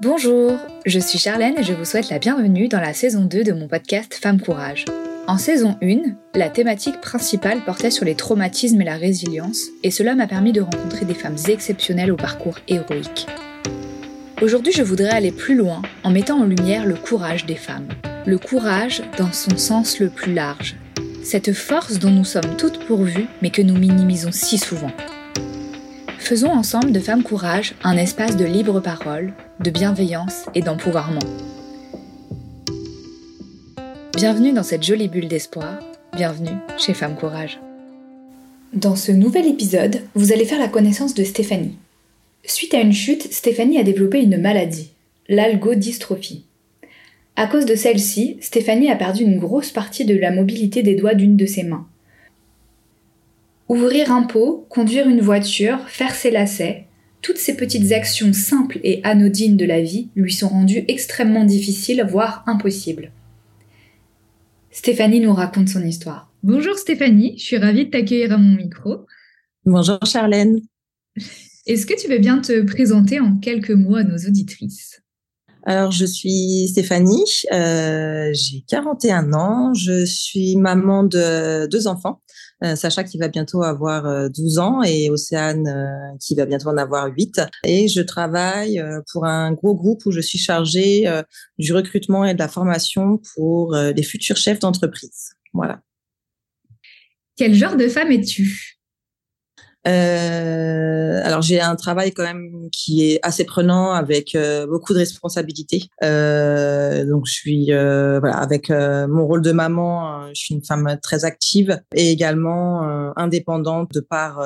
Bonjour, je suis Charlène et je vous souhaite la bienvenue dans la saison 2 de mon podcast Femme Courage. En saison 1, la thématique principale portait sur les traumatismes et la résilience, et cela m'a permis de rencontrer des femmes exceptionnelles au parcours héroïque. Aujourd'hui, je voudrais aller plus loin en mettant en lumière le courage des femmes. Le courage dans son sens le plus large. Cette force dont nous sommes toutes pourvues, mais que nous minimisons si souvent. Faisons ensemble de Femmes Courage un espace de libre parole, de bienveillance et d'empouvoirment. Bienvenue dans cette jolie bulle d'espoir, bienvenue chez Femmes Courage. Dans ce nouvel épisode, vous allez faire la connaissance de Stéphanie. Suite à une chute, Stéphanie a développé une maladie, l'algodystrophie. À cause de celle-ci, Stéphanie a perdu une grosse partie de la mobilité des doigts d'une de ses mains. Ouvrir un pot, conduire une voiture, faire ses lacets, toutes ces petites actions simples et anodines de la vie lui sont rendues extrêmement difficiles, voire impossibles. Stéphanie nous raconte son histoire. Bonjour Stéphanie, je suis ravie de t'accueillir à mon micro. Bonjour Charlène. Est-ce que tu veux bien te présenter en quelques mots à nos auditrices? Alors, je suis Stéphanie, euh, j'ai 41 ans, je suis maman de deux enfants, Sacha qui va bientôt avoir 12 euh, ans et Océane euh, qui va bientôt en avoir 8. Et je travaille pour un gros groupe où je suis chargée du recrutement et de la formation pour les futurs chefs d'entreprise. Voilà. Quel genre de femme es-tu? Euh, alors j'ai un travail quand même qui est assez prenant avec euh, beaucoup de responsabilités. Euh, donc je suis euh, voilà avec euh, mon rôle de maman, je suis une femme très active et également indépendante de par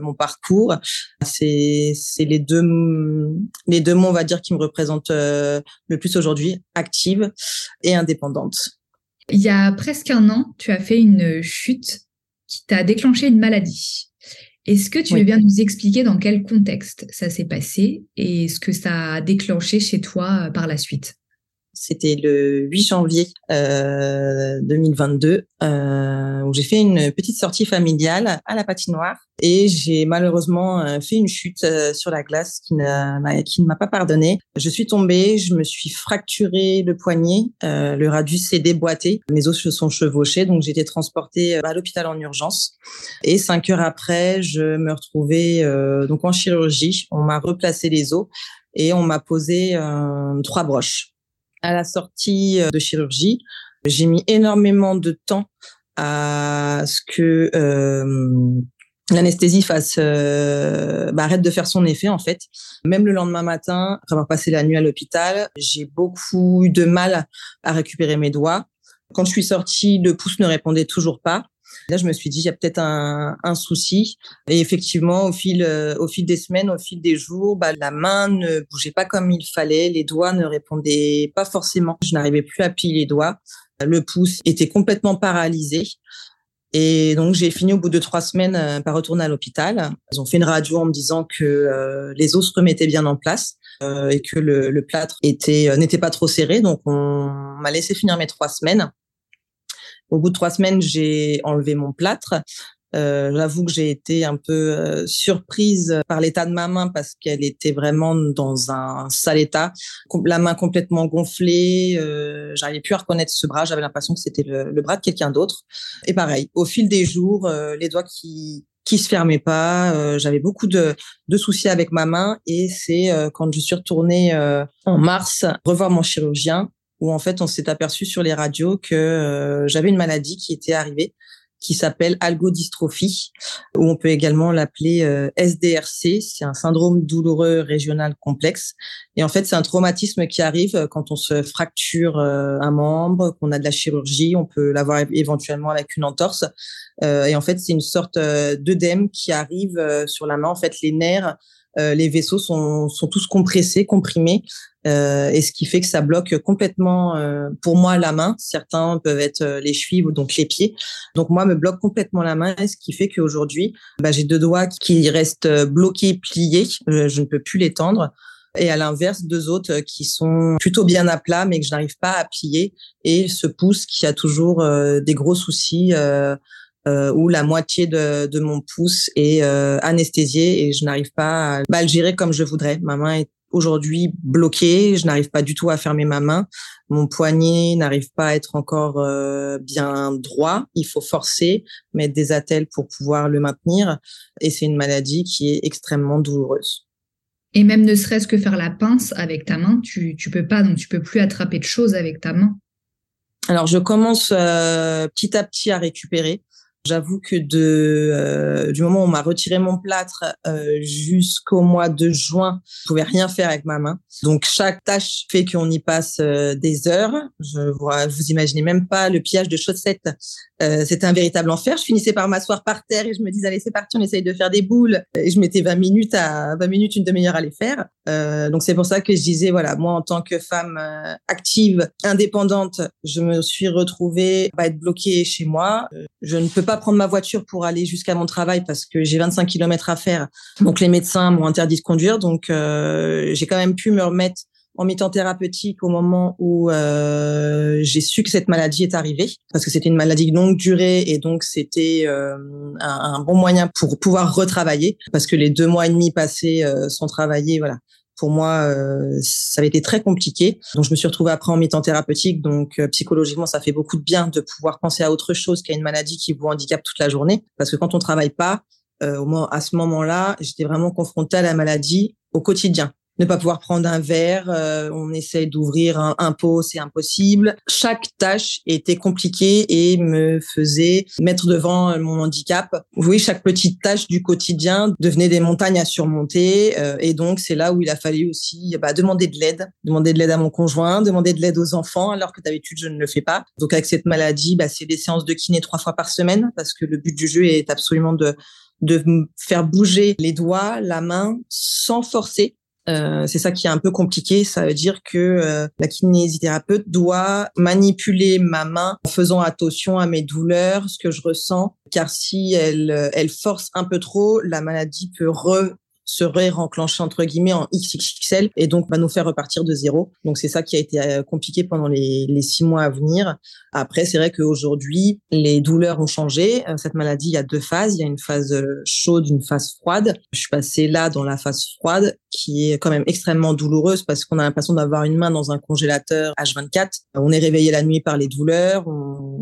mon parcours. C'est c'est les deux les deux mots on va dire qui me représentent le plus aujourd'hui, active et indépendante. Il y a presque un an, tu as fait une chute qui t'a déclenché une maladie. Est-ce que tu veux bien nous expliquer dans quel contexte ça s'est passé et ce que ça a déclenché chez toi euh, par la suite? C'était le 8 janvier euh, 2022 euh, où j'ai fait une petite sortie familiale à la patinoire et j'ai malheureusement euh, fait une chute euh, sur la glace qui, qui ne m'a pas pardonné. Je suis tombée, je me suis fracturé le poignet, euh, le radius s'est déboîté, mes os se sont chevauchés, donc j'ai été transportée à l'hôpital en urgence. Et cinq heures après, je me retrouvais donc en chirurgie. On m'a replacé les os et on m'a posé trois broches à la sortie euh, de chirurgie. J'ai mis énormément de temps à ce que euh, l'anesthésie fasse euh, bah, arrête de faire son effet en fait. Même le lendemain matin, après avoir passé la nuit à l'hôpital, j'ai beaucoup eu de mal à récupérer mes doigts. Quand je suis sortie, le pouce ne répondait toujours pas. Là, je me suis dit, il y a peut-être un, un, souci. Et effectivement, au fil, euh, au fil des semaines, au fil des jours, bah, la main ne bougeait pas comme il fallait, les doigts ne répondaient pas forcément. Je n'arrivais plus à plier les doigts. Le pouce était complètement paralysé. Et donc j'ai fini au bout de trois semaines euh, par retourner à l'hôpital. Ils ont fait une radio en me disant que euh, les os se remettaient bien en place euh, et que le, le plâtre était n'était pas trop serré. Donc on m'a laissé finir mes trois semaines. Au bout de trois semaines, j'ai enlevé mon plâtre. Euh, J'avoue que j'ai été un peu euh, surprise par l'état de ma main parce qu'elle était vraiment dans un sale état, la main complètement gonflée. Euh, J'arrivais plus à reconnaître ce bras. J'avais l'impression que c'était le, le, bras de quelqu'un d'autre. Et pareil, au fil des jours, euh, les doigts qui qui se fermaient pas. Euh, j'avais beaucoup de, de, soucis avec ma main et c'est quand je suis retournée en mars revoir mon chirurgien où en fait on s'est aperçu sur les radios que euh, j'avais une maladie qui était arrivée qui s'appelle algodystrophie, où on peut également l'appeler euh, SDRC. C'est un syndrome douloureux régional complexe. Et en fait, c'est un traumatisme qui arrive euh, quand on se fracture un membre, qu'on a de la chirurgie. On peut l'avoir éventuellement avec une entorse. et en fait, c'est une sorte d'œdème qui arrive sur la main. En fait, les nerfs euh, les vaisseaux sont, sont tous compressés, comprimés, euh, et ce qui fait que ça bloque complètement, euh, pour moi, la main. Certains peuvent être les chevilles donc les pieds. Donc moi, me bloque complètement la main, ce qui fait qu'aujourd'hui, bah, j'ai deux doigts qui restent bloqués, pliés. Je, ne peux plus les tendre et à l'inverse deux autres qui sont plutôt bien à plat mais que je n'arrive pas à plier et ce pouce qui a toujours des gros soucis où la moitié de, de mon pouce est anesthésié et je n'arrive pas à bah, le gérer comme je voudrais. Ma main est aujourd'hui bloquée, je n'arrive pas du tout à fermer ma main, mon poignet n'arrive pas à être encore bien droit, il faut forcer, mettre des attelles pour pouvoir le maintenir et c'est une maladie qui est extrêmement douloureuse. Et même ne serait-ce que faire la pince avec ta main, tu tu peux pas, donc tu peux plus attraper de choses avec ta main. Alors je commence euh, petit à petit à récupérer. J'avoue que euh, du moment où on m'a retiré mon plâtre euh, jusqu'au mois de juin, je pouvais rien faire avec ma main. Donc chaque tâche fait qu'on y passe euh, des heures. Je vois, vous imaginez même pas le pillage de chaussettes. C'était un véritable enfer. Je finissais par m'asseoir par terre et je me disais allez c'est parti, on essaye de faire des boules. Et je mettais 20 minutes à 20 minutes, une demi-heure à les faire. Donc c'est pour ça que je disais voilà moi en tant que femme active, indépendante, je me suis retrouvée à être bloquée chez moi. Je ne peux pas prendre ma voiture pour aller jusqu'à mon travail parce que j'ai 25 km à faire. Donc les médecins m'ont interdit de conduire. Donc euh, j'ai quand même pu me remettre en mi-temps thérapeutique au moment où euh, j'ai su que cette maladie est arrivée, parce que c'était une maladie longue durée et donc c'était euh, un, un, bon moyen pour pouvoir retravailler, parce que les deux mois et demi passés euh, sans travailler, voilà, pour moi, euh, ça avait été très compliqué. Donc, je me suis retrouvée après en mi-temps thérapeutique. Donc, euh, psychologiquement, ça fait beaucoup de bien de pouvoir penser à autre chose qu'à une maladie qui vous handicape toute la journée. Parce que quand on travaille pas, euh, au moins à ce moment-là, j'étais vraiment confrontée à la maladie au quotidien ne pas pouvoir prendre un verre, euh, on essaye d'ouvrir un, pot, c'est impossible. Chaque tâche était compliquée et me faisait mettre devant mon handicap. Oui, chaque petite tâche du quotidien devenait des montagnes à surmonter euh, et donc c'est là où il a fallu aussi bah, demander de l'aide, demander de l'aide à mon conjoint, demander de l'aide aux enfants alors que d'habitude je ne le fais pas. Donc avec cette maladie, bah, c'est des séances de kiné trois fois par semaine parce que le but du jeu est absolument de de faire bouger les doigts, la main sans forcer euh, c'est ça qui est un peu compliqué. Ça veut dire que euh, la kinésithérapeute doit manipuler ma main en faisant attention à mes douleurs, ce que je ressens, car si elle, euh, elle force un peu trop, la maladie peut re serait renclenché entre guillemets en XXXL et donc va nous faire repartir de zéro. Donc c'est ça qui a été euh, compliqué pendant les, les six mois à venir. Après, c'est vrai qu'aujourd'hui, les douleurs ont changé. Euh, cette maladie, il y a deux phases. Il y a une phase euh, chaude, une phase froide. Je suis passée là dans la phase froide qui est quand même extrêmement douloureuse parce qu'on a l'impression d'avoir une main dans un congélateur H24. On est réveillé la nuit par les douleurs.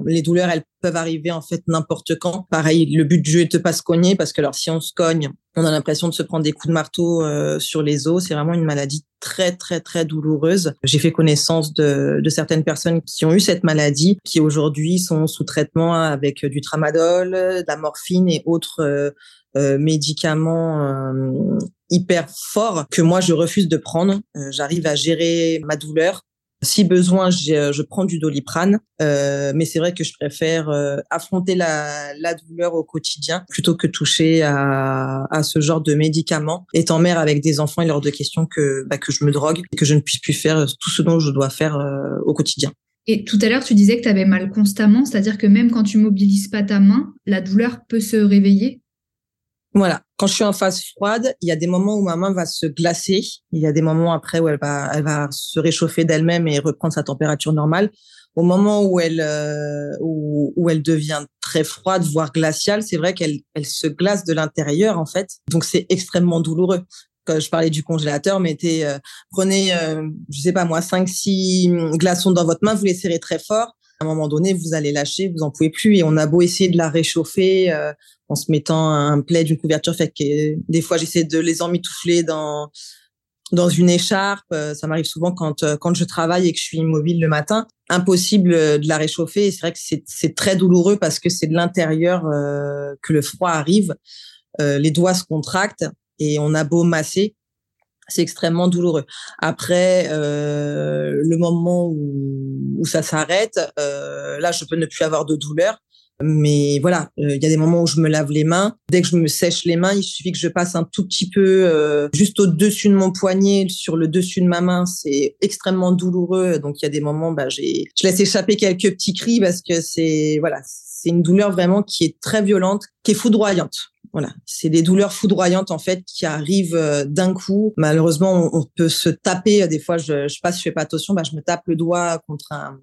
Les douleurs, elles peuvent arriver en fait n'importe quand. Pareil, le but du jeu est de pas se cogner parce que alors si on se cogne, on a l'impression de se prendre des coups de marteau euh, sur les os. C'est vraiment une maladie très très très douloureuse. J'ai fait connaissance de, de, certaines personnes qui ont eu cette maladie, qui aujourd'hui sont sous traitement avec du tramadol, de la morphine et autres euh, euh médicaments euh, hyper forts que moi je refuse de prendre. J'arrive à gérer ma douleur si besoin, euh, je prends du doliprane, euh, mais c'est vrai que je préfère euh, affronter la, la, douleur au quotidien plutôt que toucher à, à, ce genre de médicaments. Étant mère avec des enfants, il est hors de question que, bah, que je me drogue et que je ne puisse plus faire tout ce dont je dois faire au quotidien. Et tout à l'heure, tu disais que tu avais mal constamment, c'est-à-dire que même quand tu mobilises pas ta main, la douleur peut se réveiller? Voilà. Quand je suis en phase froide, il y a des moments où ma main va se glacer. Il y a des moments après où elle va, elle va se réchauffer d'elle-même et reprendre sa température normale. Au moment où elle, euh, où, elle devient très froide, voire glaciale, c'est vrai qu'elle, elle se glace de l'intérieur en fait. Donc c'est extrêmement douloureux. Quand je parlais du congélateur, mettez, euh, prenez, euh, je sais pas moi, cinq, six glaçons dans votre main, vous les serrez très fort à un moment donné, vous allez lâcher, vous en pouvez plus. Et on a beau essayer de la réchauffer euh, en se mettant un plaid, une couverture, des fois j'essaie de les emmitoufler dans dans une écharpe. Euh, ça m'arrive souvent quand euh, quand je travaille et que je suis immobile le matin, impossible de la réchauffer. C'est vrai que c'est c'est très douloureux parce que c'est de l'intérieur que le froid arrive. les doigts se contractent et on a beau masser, c'est extrêmement douloureux. Après, euh, le moment où, où ça s'arrête, euh, là, je peux ne plus avoir de douleur. Mais voilà, euh, il y a des moments où je me lave les mains. Dès que je me sèche les mains, il suffit que je passe un tout petit peu euh, juste au-dessus de mon poignet, sur le dessus de ma main. C'est extrêmement douloureux. Donc il y a des moments, bah, j'ai, je laisse échapper quelques petits cris parce que c'est voilà, c'est une douleur vraiment qui est très violente, qui est foudroyante. Voilà, c'est des douleurs foudroyantes en fait qui arrivent euh, d'un coup. Malheureusement, on, peut se taper. Des fois, je, je passe, je fais pas attention, bah, je me tape le doigt contre un,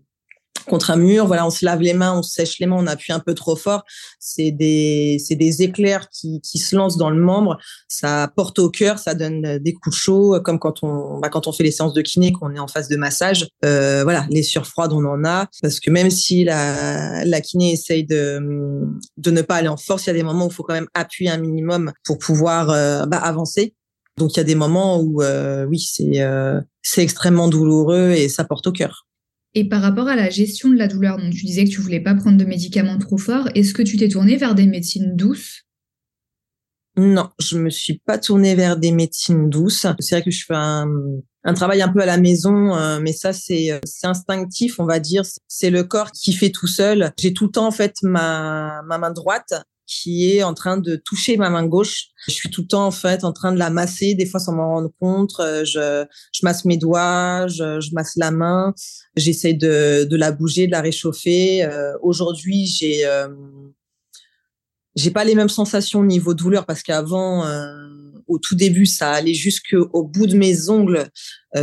contre un mur. Voilà, on se lave les mains, on sèche les mains, on appuie un peu trop fort. C'est des, c'est des éclairs qui, qui se lancent dans le membre. Ça porte au cœur, ça donne des coups chauds, comme quand on, bah, quand on fait les séances de kiné, qu'on est en phase de massage. Euh, voilà, les surfroides, on en a. Parce que même si la, la kiné essaye de, de ne pas aller en force, il y a des moments où il faut quand même appuyer un minimum pour pouvoir euh, bah, avancer. Donc il y a des moments où euh, oui, c'est euh, c'est extrêmement douloureux et ça porte au cœur. Et par rapport à la gestion de la douleur, donc tu disais que tu voulais pas prendre de médicaments trop forts, est-ce que tu t'es tournée vers des médecines douces? Non, je me suis pas tournée vers des médecines douces. C'est vrai que je fais un, travail un peu à la maison, euh, mais ça c'est c'est instinctif, on va dire. C'est le corps qui fait tout seul. J'ai tout le temps en fait ma ma main droite qui est en train de toucher ma main gauche. Je suis tout le temps en fait en train de la masser, des fois sans m'en rendre compte. Euh, je, masse mes doigts, je, masse la main, j'essaie de, la bouger, de la réchauffer. Euh, Aujourd'hui, j'ai euh, j'ai pas les mêmes sensations au niveau douleur parce qu'avant, au tout début, ça allait jusqu'au bout de mes ongles.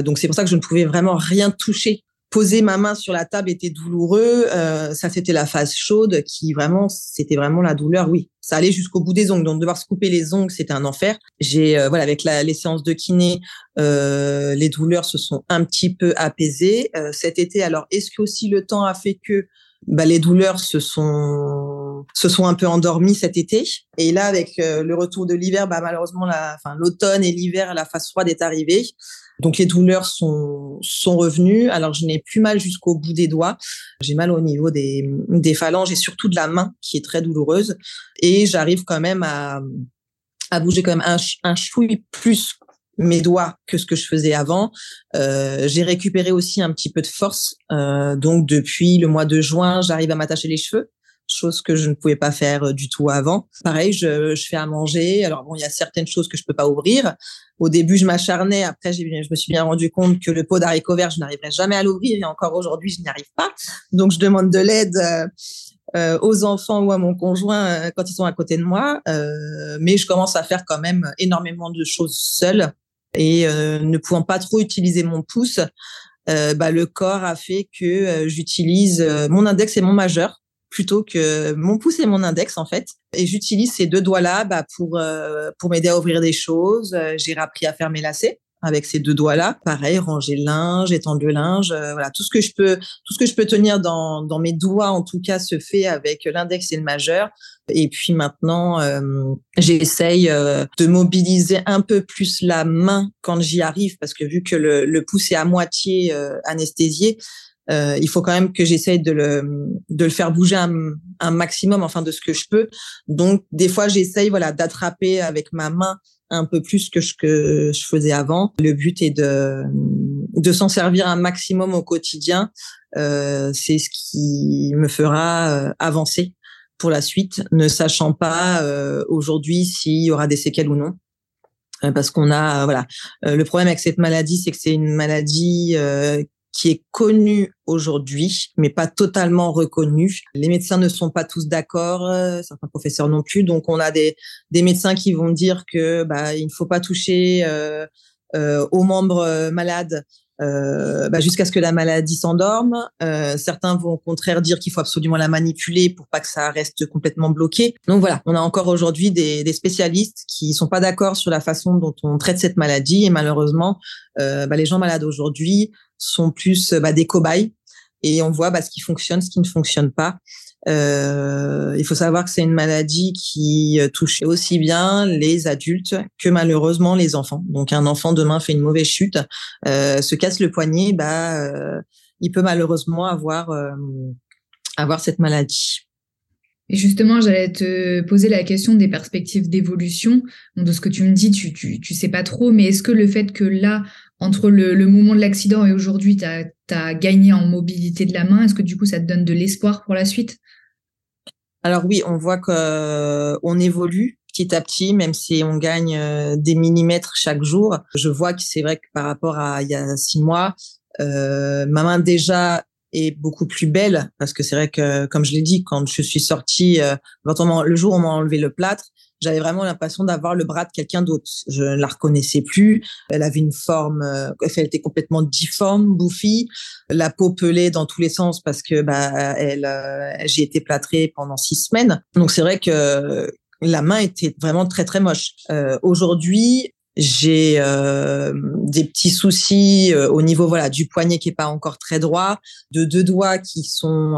donc c'est pour ça que je ne pouvais vraiment rien toucher poser ma main sur la table était douloureux. Euh, ça, c'était la phase chaude qui vraiment, c'était vraiment la douleur. Oui, ça allait jusqu'au bout des ongles. Donc, devoir se couper les ongles, c'était un enfer. J'ai, euh, voilà, avec la, les séances de kiné, euh, les douleurs se sont un petit peu apaisées euh, cet été. Alors, est-ce que aussi le temps a fait que bah, les douleurs se sont se sont un peu endormies cet été et là avec le retour de l'hiver bah malheureusement la enfin l'automne et l'hiver la phase froide est arrivée donc les douleurs sont sont revenues. Alors je n'ai plus mal jusqu'au bout des doigts. J'ai mal au niveau des des phalanges et surtout de la main qui est très douloureuse. Et j'arrive quand même à à bouger quand même un, un plus mes doigts que ce que je faisais avant. Euh, j'ai récupéré aussi un petit peu de force. Euh, donc depuis le mois de juin, j'arrive à m'attacher les cheveux chose que je ne pouvais pas faire euh, du tout avant. Pareil, je, fais à manger. Alors bon, il y a certaines choses que je peux pas ouvrir. Au début, je m'acharnais. Après, je me suis bien rendu compte que le pot d'haricots verts, je n'arriverais jamais à l'ouvrir. Et encore aujourd'hui, je n'y arrive pas. Donc, je demande de l'aide euh, euh aux enfants ou à mon conjoint quand ils sont à côté de moi. Mais je commence à faire quand même énormément de choses seule. Et ne pouvant pas trop utiliser mon pouce, bah, le corps a fait que j'utilise mon index et mon majeur plutôt que mon pouce et mon index en fait. Et j'utilise ces deux doigts-là bah, pour euh, pour m'aider à ouvrir des choses. Euh, j'ai appris à faire mes lacets avec ces deux doigts-là. Pareil, ranger le linge, étendre le linge, euh, voilà, tout ce que je peux, tout ce que je peux tenir dans, dans mes doigts, en tout cas, se fait avec l'index et le majeur. Et puis maintenant, j'essaye de mobiliser un peu plus la main quand j'y arrive, parce que vu que le, le pouce est à moitié anesthésié, euh, il faut quand même que j'essaye de le, de le faire bouger un, un, maximum, enfin de ce que je peux. Donc des fois j'essaye voilà d'attraper avec ma main un peu plus que ce que je faisais avant. Le but est de de s'en servir un maximum au quotidien. Euh, c'est ce qui me fera euh, avancer pour la suite, ne sachant pas euh, aujourd'hui s'il y aura des séquelles ou non euh, parce qu'on a voilà le problème avec cette maladie c'est que c'est une maladie euh, qui est connu aujourd'hui, mais pas totalement reconnu. Les médecins ne sont pas tous d'accord, euh, certains professeurs non plus. Donc, on a des, des médecins qui vont dire que bah, il ne faut pas toucher euh, euh, aux membres malades euh, bah, jusqu'à ce que la maladie s'endorme. Euh, certains vont au contraire dire qu'il faut absolument la manipuler pour pas que ça reste complètement bloqué. Donc voilà, on a encore aujourd'hui des, des, spécialistes qui sont pas d'accord sur la façon dont on traite cette maladie et malheureusement, bah, les gens malades aujourd'hui sont plus bah, des cobayes et on voit bah, ce qui fonctionne, ce qui ne fonctionne pas. Euh, il faut savoir que c'est une maladie qui euh, touche aussi bien les adultes que malheureusement les enfants. Donc un enfant demain fait une mauvaise chute, euh, se casse le poignet, bah il peut malheureusement avoir avoir cette maladie. Et justement, j'allais te poser la question des perspectives d'évolution. de ce que tu me dis, tu, tu, tu sais pas trop, mais est-ce que le fait que là, entre le, le moment de l'accident et aujourd'hui, tu as, gagné en mobilité de la main, est-ce que du coup, ça te donne de l'espoir pour la suite? Alors oui, on voit qu'on euh, évolue petit à petit, même si on gagne euh, des millimètres chaque jour. Je vois que c'est vrai que par rapport à il y a six mois, euh, ma main déjà est beaucoup plus belle parce que c'est vrai que comme je l'ai dit quand je suis sortie euh, le jour où on m'a enlevé le plâtre j'avais vraiment l'impression d'avoir le bras de quelqu'un d'autre. Je ne la reconnaissais plus. Elle avait une forme, euh, elle était complètement difforme, bouffie, la peau pelée dans tous les sens parce que bah elle, euh, j'ai été plâtrée pendant six semaines. Donc c'est vrai que la main était vraiment très très moche. Euh, Aujourd'hui, j'ai des petits soucis au niveau voilà du poignet qui est pas encore très droit, de deux doigts qui sont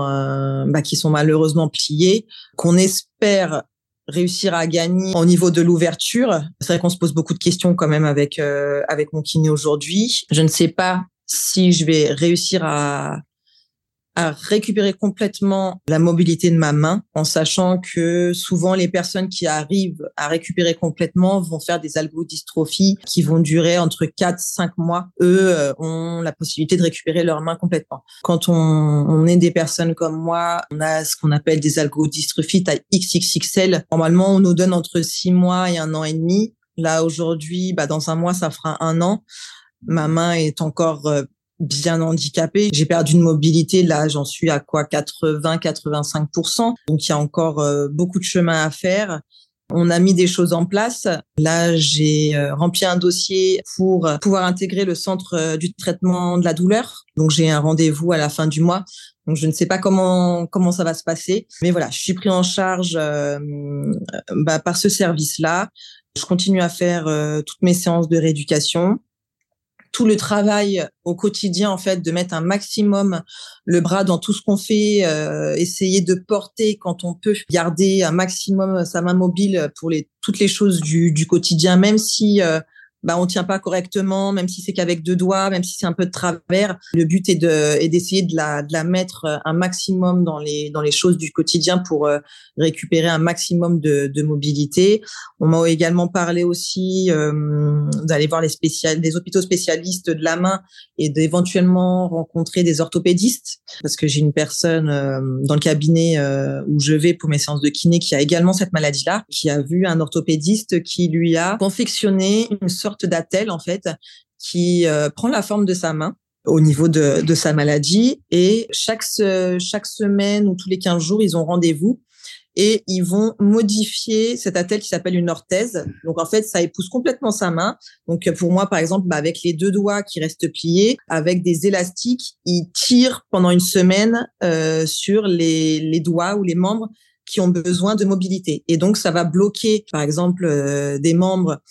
bah, qui sont malheureusement pliés, qu'on espère réussir à gagner au niveau de l'ouverture. C'est vrai qu'on se pose beaucoup de questions quand même avec avec mon kiné aujourd'hui. Je ne sais pas si je vais réussir à à récupérer complètement la mobilité de ma main en sachant que souvent les personnes qui arrivent à récupérer complètement vont faire des algodystrophies qui vont durer entre 4 5 mois. Eux euh, ont la possibilité de récupérer leur main complètement. Quand on, est des personnes comme moi, on a ce qu'on appelle des algodystrophies taille XXXL. Normalement, on nous donne entre 6 mois et un an et demi. Là aujourd'hui, bah dans un mois ça fera un an. Ma main est encore euh, bien handicapée. J'ai perdu de mobilité. Là, j'en suis à quoi 80-85%. Donc, il y a encore euh, beaucoup de chemin à faire. On a mis des choses en place. Là, j'ai euh, rempli un dossier pour pouvoir intégrer le centre euh, du traitement de la douleur. Donc, j'ai un rendez-vous à la fin du mois. Donc, je ne sais pas comment comment ça va se passer, mais voilà, je suis pris en charge bah, par ce service-là. Je continue à faire toutes mes séances de rééducation tout le travail au quotidien en fait de mettre un maximum le bras dans tout ce qu'on fait, euh, essayer de porter quand on peut, garder un maximum sa main mobile pour les toutes les choses du, du quotidien, même si euh, bah on tient pas correctement, même si c'est qu'avec deux doigts, même si c'est un peu de travers. Le but est de d'essayer de la de la mettre euh, un maximum dans les dans les choses du quotidien pour euh, récupérer un maximum de, de mobilité. On m'a également parlé aussi euh, d'aller voir les spécial des hôpitaux spécialistes de la main et d'éventuellement rencontrer des orthopédistes parce que j'ai une personne dans le cabinet où je vais pour mes séances de kiné qui a également cette maladie là, qui a vu un orthopédiste qui lui a confectionné une sorte sorte en fait qui euh, prend la forme de sa main au niveau de, de sa maladie et chaque chaque semaine ou tous les 15 jours ils ont rendez-vous et ils vont modifier cette attelle qui s'appelle une orthèse. Donc en fait, ça épouse complètement sa main. Donc pour moi, par exemple, bah, avec les deux doigts qui restent pliés, avec des élastiques, ils tirent pendant une semaine euh, sur les, les doigts ou les membres qui ont besoin de mobilité. Et donc ça va bloquer, par exemple, euh, des membres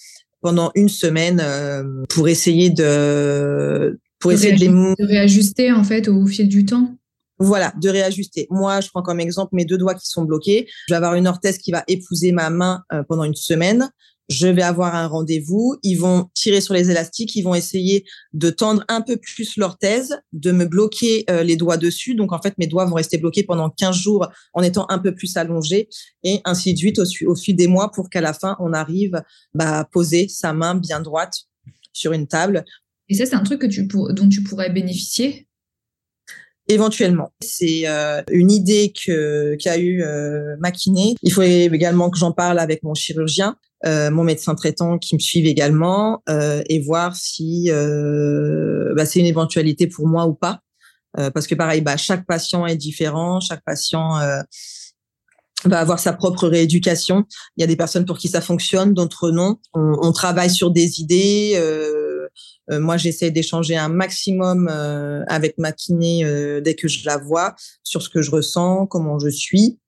pendant une semaine euh, pour essayer de pour essayer de, les de réajuster en fait au fil du temps. Voilà, de réajuster. Moi, je prends comme exemple mes deux doigts qui sont bloqués. Je vais avoir une orthèse qui va épouser ma main euh, pendant une semaine je vais avoir un rendez-vous, ils vont tirer sur les élastiques, ils vont essayer de tendre un peu plus l'orthèse, de me bloquer euh, les doigts dessus. Donc en fait, mes doigts vont rester bloqués pendant 15 jours en étant un peu plus allongés et ainsi de suite au, fil des mois pour qu'à la fin, on arrive bah, à poser sa main bien droite sur une table. Et ça, c'est un truc que tu dont tu pourrais bénéficier? Éventuellement, c'est euh, une idée que qu'a eu euh. Il faut également que j'en parle avec mon chirurgien euh, mon médecin traitant qui me suive également euh, et voir si euh, bah, c'est une éventualité pour moi ou pas. parce que pareil, bah, chaque patient est différent, chaque patient va avoir sa propre rééducation. Il y a des personnes pour qui ça fonctionne, d'autres non. On, on, travaille sur des idées. moi, j'essaie d'échanger un maximum avec ma kiné dès que je la vois sur ce que je ressens, comment je suis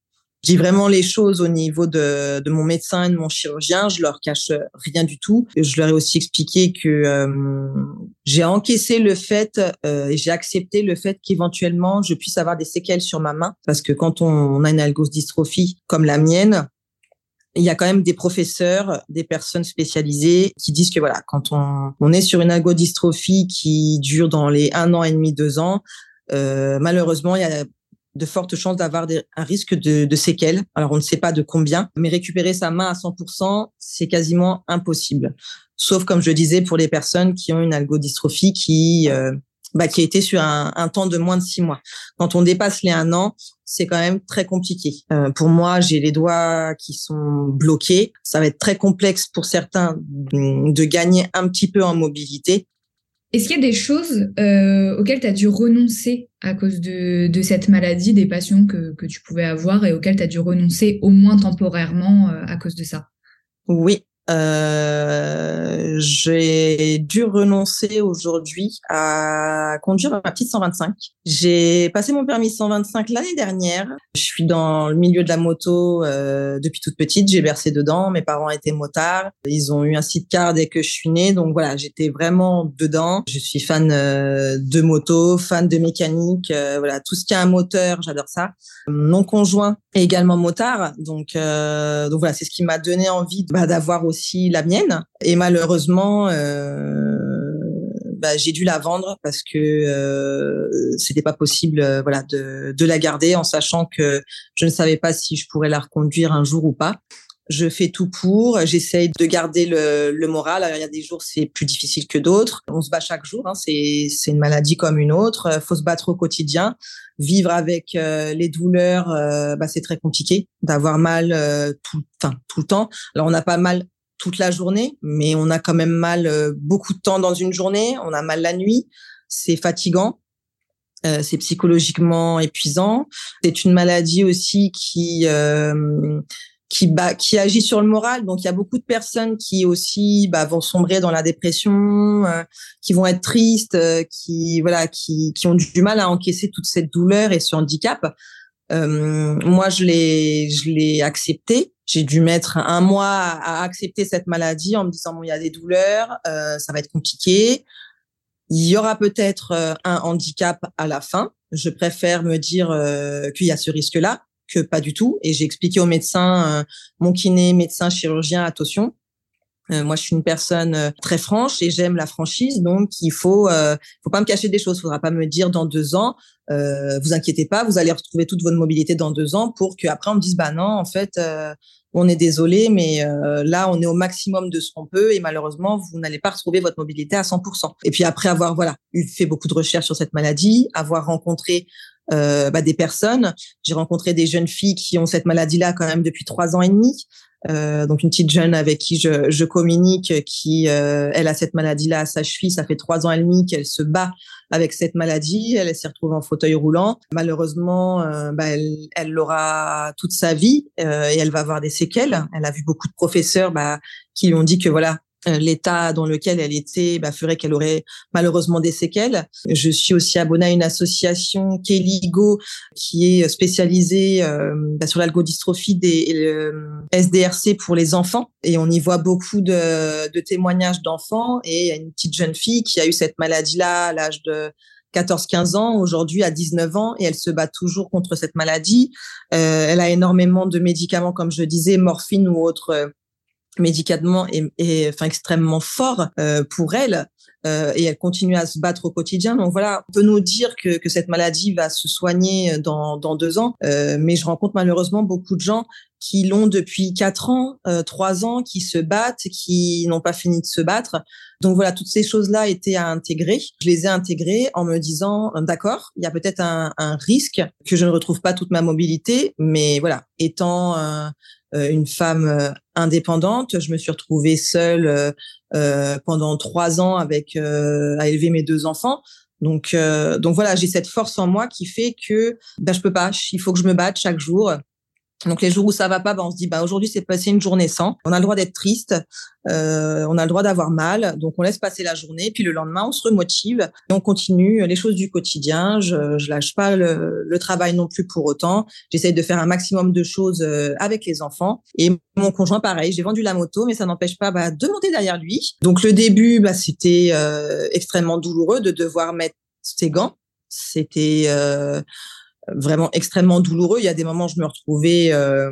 dis vraiment les choses au niveau de, de, mon médecin et de mon chirurgien. Je leur cache rien du tout. Je leur ai aussi expliqué que euh, j'ai encaissé le fait euh, et j'ai accepté le fait qu'éventuellement je puisse avoir des séquelles sur ma main parce que quand on, a une algodystrophie comme la mienne, il y a quand même des professeurs, des personnes spécialisées qui disent que voilà, quand on, on est sur une algodystrophie qui dure dans les un an et demi, deux ans, euh, malheureusement, il y a de fortes chances d'avoir un risque de, de, séquelles. Alors, on ne sait pas de combien, mais récupérer sa main à 100%, c'est quasiment impossible. Sauf, comme je disais, pour les personnes qui ont une algodystrophie qui, euh, bah, qui a été sur un, un, temps de moins de six mois. Quand on dépasse les un an, c'est quand même très compliqué. Euh, pour moi, j'ai les doigts qui sont bloqués. Ça va être très complexe pour certains de gagner un petit peu en mobilité. Est-ce qu'il y a des choses euh, auxquelles tu as dû renoncer à cause de, cette maladie, des passions que, que tu pouvais avoir et auxquelles tu as dû renoncer au moins temporairement euh, à cause de ça? Oui, euh, j'ai dû renoncer aujourd'hui à conduire ma petite 125. J'ai passé mon permis 125 l'année dernière. Je suis dans le milieu de la moto euh, depuis toute petite. J'ai bercé dedans. Mes parents étaient motards. Ils ont eu un car dès que je suis née. Donc voilà, j'étais vraiment dedans. Je suis fan euh, de moto, fan de mécanique. Euh, voilà, tout ce qui a un moteur, j'adore ça. Mon conjoint est également motard. Donc, donc voilà, c'est ce qui m'a donné envie bah, d'avoir aussi la mienne. Et malheureusement, euh, bah, j'ai dû la vendre parce que euh, c'était pas possible, euh, voilà, de, la garder en sachant que je ne savais pas si je pourrais la reconduire un jour ou pas. Je fais tout pour, j'essaye de garder le, moral. Alors, il y a des jours c'est plus difficile que d'autres. On se bat chaque jour, hein. c'est une maladie comme une autre. Faut se battre au quotidien. Vivre avec euh, les douleurs, euh, bah, c'est très compliqué. D'avoir mal euh, tout, tout le temps. Alors on n'a pas mal toute la journée, mais on a quand même mal euh, beaucoup de temps dans une journée. On a mal la nuit. C'est fatigant. Euh, c'est psychologiquement épuisant. C'est une maladie aussi qui euh, qui, bah, qui agit sur le moral. Donc il y a beaucoup de personnes qui aussi bah, vont sombrer dans la dépression, euh, qui vont être tristes, euh, qui voilà, qui, qui ont du mal à encaisser toute cette douleur et ce handicap. Euh, moi, je l'ai, je l'ai accepté. J'ai dû mettre un mois à accepter cette maladie en me disant bon, il y a des douleurs, euh, ça va être compliqué. Il y aura peut-être euh, un handicap à la fin. Je préfère me dire euh, qu'il y a ce risque-là que pas du tout. Et j'ai expliqué au médecin, mon kiné, médecin, chirurgien, attention. Moi, je suis une personne très franche et j'aime la franchise, donc il faut, faut pas me cacher des choses. Faudra pas me dire dans deux ans, vous inquiétez pas, vous allez retrouver toute votre mobilité dans deux ans, pour qu'après on me dise bah non, en fait, on est désolé, mais euh, là, on est au maximum de ce qu'on peut et malheureusement, vous n'allez pas retrouver votre mobilité à 100%. Et puis après avoir voilà fait beaucoup de recherches sur cette maladie, avoir rencontré euh, bah, des personnes, j'ai rencontré des jeunes filles qui ont cette maladie-là quand même depuis trois ans et demi. Euh, donc une petite jeune avec qui je, je communique, qui euh, elle a cette maladie-là à sa cheville, ça fait trois ans et demi qu'elle se bat avec cette maladie, elle s'est retrouvée en fauteuil roulant. Malheureusement, euh, bah, elle l'aura toute sa vie et elle va avoir des séquelles. Elle a vu beaucoup de professeurs bah, qui lui ont dit que voilà, euh, l'état dans lequel elle était bah, ferait qu'elle aurait malheureusement des séquelles. Je suis aussi abonnée à une association Keligo qui est spécialisée euh, bah, sur l'algodystrophie des le SDRC pour les enfants et on y voit beaucoup de, témoignages d'enfants et il y a une petite jeune fille qui a eu cette maladie-là à l'âge de 14-15 ans, aujourd'hui à 19 ans, et elle se bat toujours contre cette maladie. Euh, elle a énormément de médicaments, comme je disais, morphine ou autres médicalement est, enfin extrêmement fort euh, pour elle euh, et elle continue à se battre au quotidien. Donc voilà, on peut nous dire que, que cette maladie va se soigner dans, dans deux ans, euh, mais je rencontre malheureusement beaucoup de gens qui l'ont depuis quatre ans, euh, trois ans, qui se battent, qui n'ont pas fini de se battre. Donc voilà, toutes ces choses-là étaient à intégrer. Je les ai intégrées en me disant, d'accord, il y a peut-être un, un, risque que je ne retrouve pas toute ma mobilité, mais voilà, étant euh, euh, une femme euh, indépendante. Je me suis retrouvée seule euh, pendant trois ans avec à élever mes deux enfants. Donc, donc voilà, j'ai cette force en moi qui fait que ben, je peux pas. Il faut que je me batte chaque jour. Donc les jours où ça va pas, ben on se dit bah aujourd'hui c'est passé une journée sans. On a le droit d'être triste, euh, on a le droit d'avoir mal, donc on laisse passer la journée. Puis le lendemain on se remotive et on continue les choses du quotidien. Je, je lâche pas le, le travail non plus pour autant. J'essaye de faire un maximum de choses euh, avec les enfants. Et mon conjoint pareil, j'ai vendu la moto, mais ça n'empêche pas bah, de monter derrière lui. Donc le début, bah, c'était euh, extrêmement douloureux de devoir mettre ses gants. C'était euh, vraiment extrêmement douloureux. Il y a des moments où je me retrouvais euh,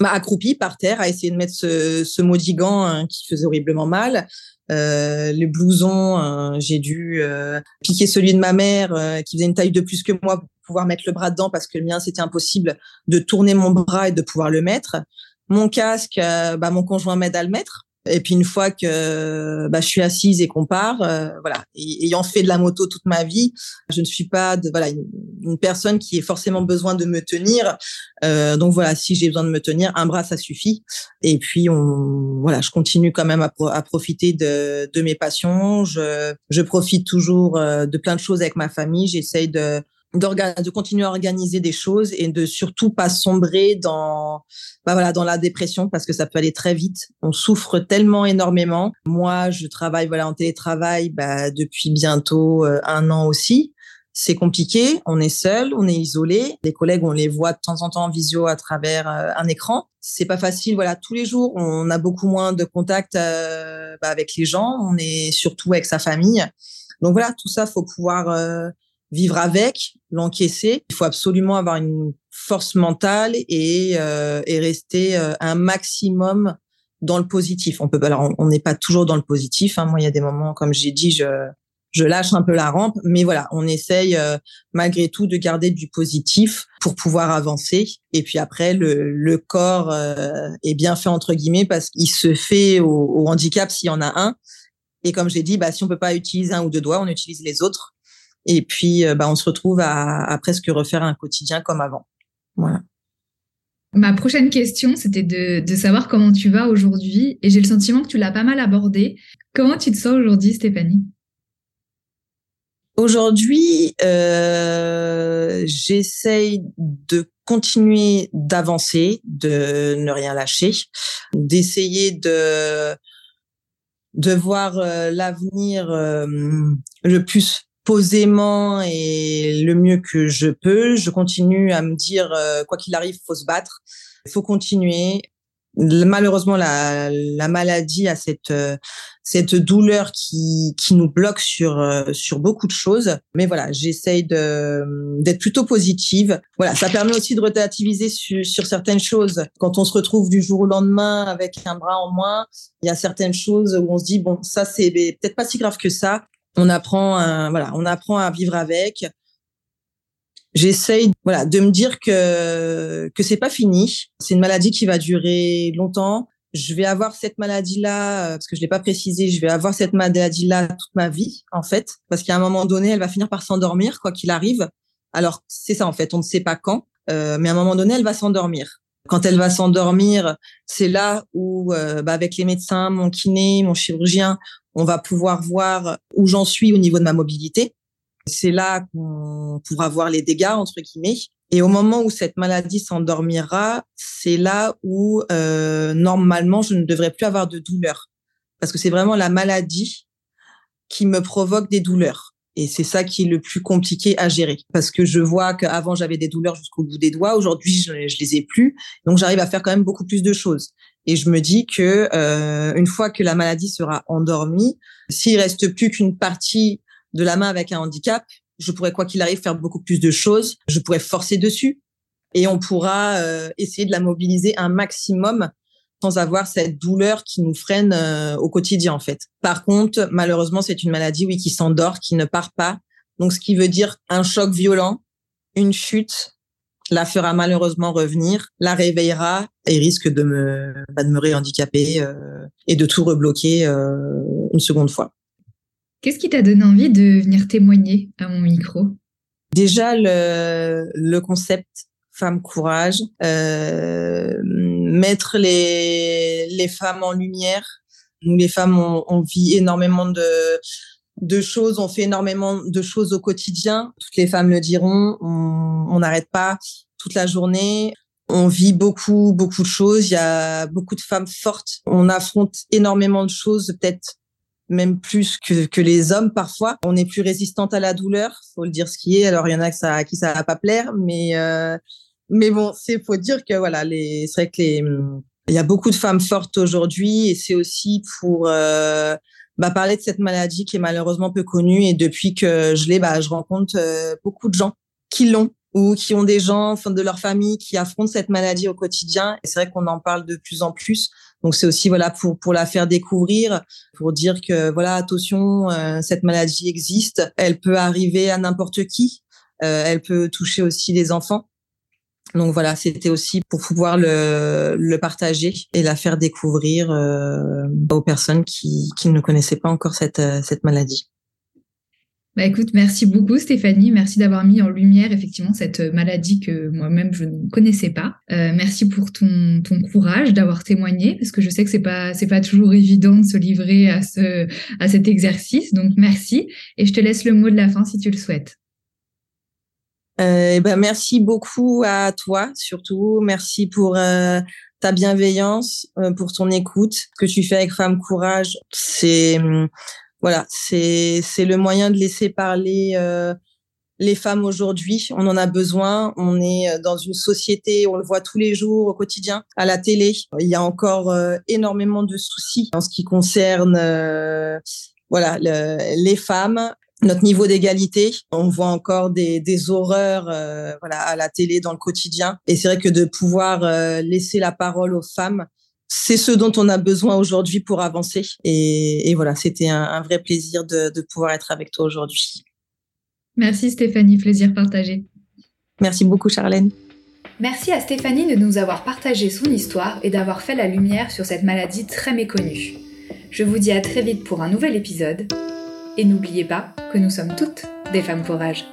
bah, accroupie par terre à essayer de mettre ce, ce maudit gant hein, qui faisait horriblement mal. Euh, le blouson, hein, j'ai dû euh, piquer celui de ma mère euh, qui faisait une taille de plus que moi pour pouvoir mettre le bras dedans parce que le mien c'était impossible de tourner mon bras et de pouvoir le mettre. Mon casque, euh, bah, mon conjoint m'aide à le mettre. Et puis une fois que bah, je suis assise et qu'on part, euh, voilà, ayant fait de la moto toute ma vie, je ne suis pas de, voilà une, personne qui ait forcément besoin de me tenir. Euh, donc voilà, si j'ai besoin de me tenir, un bras ça suffit. Et puis on, voilà, je continue quand même à, à profiter de, de mes passions. Je, je profite toujours euh, de plein de choses avec ma famille. J'essaye de de continuer à organiser des choses et de surtout pas sombrer dans bah voilà dans la dépression parce que ça peut aller très vite. On souffre tellement énormément. Moi je travaille voilà en télétravail bah, depuis bientôt euh, un an aussi. C'est compliqué. On est seul on est isolé. Les collègues on les voit de temps en temps en visio à travers euh, un écran. C'est pas facile voilà. Tous les jours on a beaucoup moins de contact euh, bah, avec les gens. On est surtout avec sa famille. Donc voilà tout ça faut pouvoir vivre avec, l'encaisser. Il faut absolument avoir une force mentale et, euh, et rester euh, un maximum dans le positif. On peut, alors on n'est pas toujours dans le positif. Hein. Moi, il y a des moments, comme j'ai dit, je je lâche un peu la rampe, mais voilà, on essaye euh, malgré tout de garder du positif pour pouvoir avancer. Et puis après, le, le corps euh, est bien fait entre guillemets parce qu'il se fait au, au handicap s'il y en a un. Et comme j'ai dit, bah, si on peut pas utiliser un ou deux doigts, on utilise les autres. Et puis, euh, bah, on se retrouve à, presque refaire un quotidien comme avant. Voilà. Ma prochaine question, c'était de, savoir comment tu vas aujourd'hui. Et j'ai le sentiment que tu l'as pas mal abordé. Comment tu te sens aujourd'hui, Stéphanie? Aujourd'hui, euh, j'essaye de continuer d'avancer, de ne rien lâcher, d'essayer de de voir euh, l'avenir le plus posément et le mieux que je peux. Je continue à me dire, euh, quoi qu'il arrive, faut se battre, faut continuer. Malheureusement, la, la maladie a cette euh, cette douleur qui qui nous bloque sur euh, sur beaucoup de choses. Mais voilà, j'essaye d'être plutôt positive. Voilà, ça permet aussi de relativiser sur, sur certaines choses. Quand on se retrouve du jour au lendemain avec un bras en moins, il y a certaines choses où on se dit bon, ça c'est peut-être pas si grave que ça on apprend à, voilà, on apprend à vivre avec. J'essaye voilà de me dire que que c'est pas fini. C'est une maladie qui va durer longtemps. Je vais avoir cette maladie là parce que je l'ai pas précisé. Je vais avoir cette maladie là toute ma vie en fait parce qu'à un moment donné, elle va finir par s'endormir quoi qu'il arrive. Alors c'est ça en fait, on ne sait pas quand, euh, mais à un moment donné, elle va s'endormir. Quand elle va s'endormir, c'est là où, euh, bah, avec les médecins, mon kiné, mon chirurgien, on va pouvoir voir où j'en suis au niveau de ma mobilité. C'est là qu'on pourra voir les dégâts, entre guillemets. Et au moment où cette maladie s'endormira, c'est là où euh, normalement je ne devrais plus avoir de douleur. Parce que c'est vraiment la maladie qui me provoque des douleurs. Et c'est ça qui est le plus compliqué à gérer. Parce que je vois qu'avant, j'avais des douleurs jusqu'au bout des doigts. Aujourd'hui, je, je les ai plus. Donc, j'arrive à faire quand même beaucoup plus de choses. Et je me dis que euh, une fois que la maladie sera endormie, s'il reste plus qu'une partie de la main avec un handicap, je pourrais quoi qu'il arrive faire beaucoup plus de choses. Je pourrais forcer dessus et on pourra euh, essayer de la mobiliser un maximum sans avoir cette douleur qui nous freine euh, au quotidien en fait. Par contre, malheureusement, c'est une maladie oui qui s'endort, qui ne part pas. Donc ce qui veut dire un choc violent, une chute la fera malheureusement revenir, la réveillera et risque de me, bah, de me réhandicaper euh, et de tout rebloquer euh, une seconde fois. Qu'est-ce qui t'a donné envie de venir témoigner à mon micro? Déjà, le, le concept femme courage, euh, mettre les, les femmes en lumière. Nous, les femmes, on, on vit énormément de, de choses, on fait énormément de choses au quotidien. Toutes les femmes le diront, on n'arrête pas toute la journée. On vit beaucoup, beaucoup de choses. Il y a beaucoup de femmes fortes. On affronte énormément de choses, peut-être même plus que, que les hommes parfois. On est plus résistante à la douleur, faut le dire ce qui est. Alors il y en a que ça, à qui ça va pas plaire, mais euh, mais bon, c'est faut dire que voilà, les, c'est vrai que les, il y a beaucoup de femmes fortes aujourd'hui et c'est aussi pour euh, bah, parler de cette maladie qui est malheureusement peu connue. Et depuis que je l'ai, bah, je rencontre euh, beaucoup de gens qui l'ont ou qui ont des gens enfin, de leur famille qui affrontent cette maladie au quotidien. Et c'est vrai qu'on en parle de plus en plus. Donc c'est aussi voilà pour pour la faire découvrir, pour dire que voilà attention, euh, cette maladie existe, elle peut arriver à n'importe qui, elle peut toucher aussi les enfants. Donc voilà, c'était aussi pour pouvoir le, le partager et la faire découvrir euh, aux personnes qui, qui ne connaissaient pas encore cette, euh, cette maladie. Bah écoute, merci beaucoup Stéphanie, merci d'avoir mis en lumière effectivement cette maladie que moi-même je ne connaissais pas. Euh, merci pour ton, ton courage d'avoir témoigné parce que je sais que c'est pas c'est pas toujours évident de se livrer à ce à cet exercice. Donc merci et je te laisse le mot de la fin si tu le souhaites. Euh, ben merci beaucoup à toi surtout. Merci pour euh, ta bienveillance, euh, pour ton écoute. Que tu fais avec Femme Courage, c'est hum, voilà, c'est c'est le moyen de laisser parler euh, les femmes aujourd'hui. On en a besoin. On est dans une société, on le voit tous les jours au quotidien, à la télé. Il y a encore énormément de soucis en ce qui concerne voilà le, les femmes notre niveau d'égalité. On voit encore des, des horreurs euh, voilà, à la télé, dans le quotidien. Et c'est vrai que de pouvoir euh, laisser la parole aux femmes, c'est ce dont on a besoin aujourd'hui pour avancer. Et, et voilà, c'était un, un, vrai plaisir de, de pouvoir être avec toi aujourd'hui. Merci Stéphanie, plaisir partagé. Merci beaucoup Charlène. Merci à Stéphanie de nous avoir partagé son histoire et d'avoir fait la lumière sur cette maladie très méconnue. Je vous dis à très vite pour un nouvel épisode. Et n'oubliez pas que nous sommes toutes des femmes courage.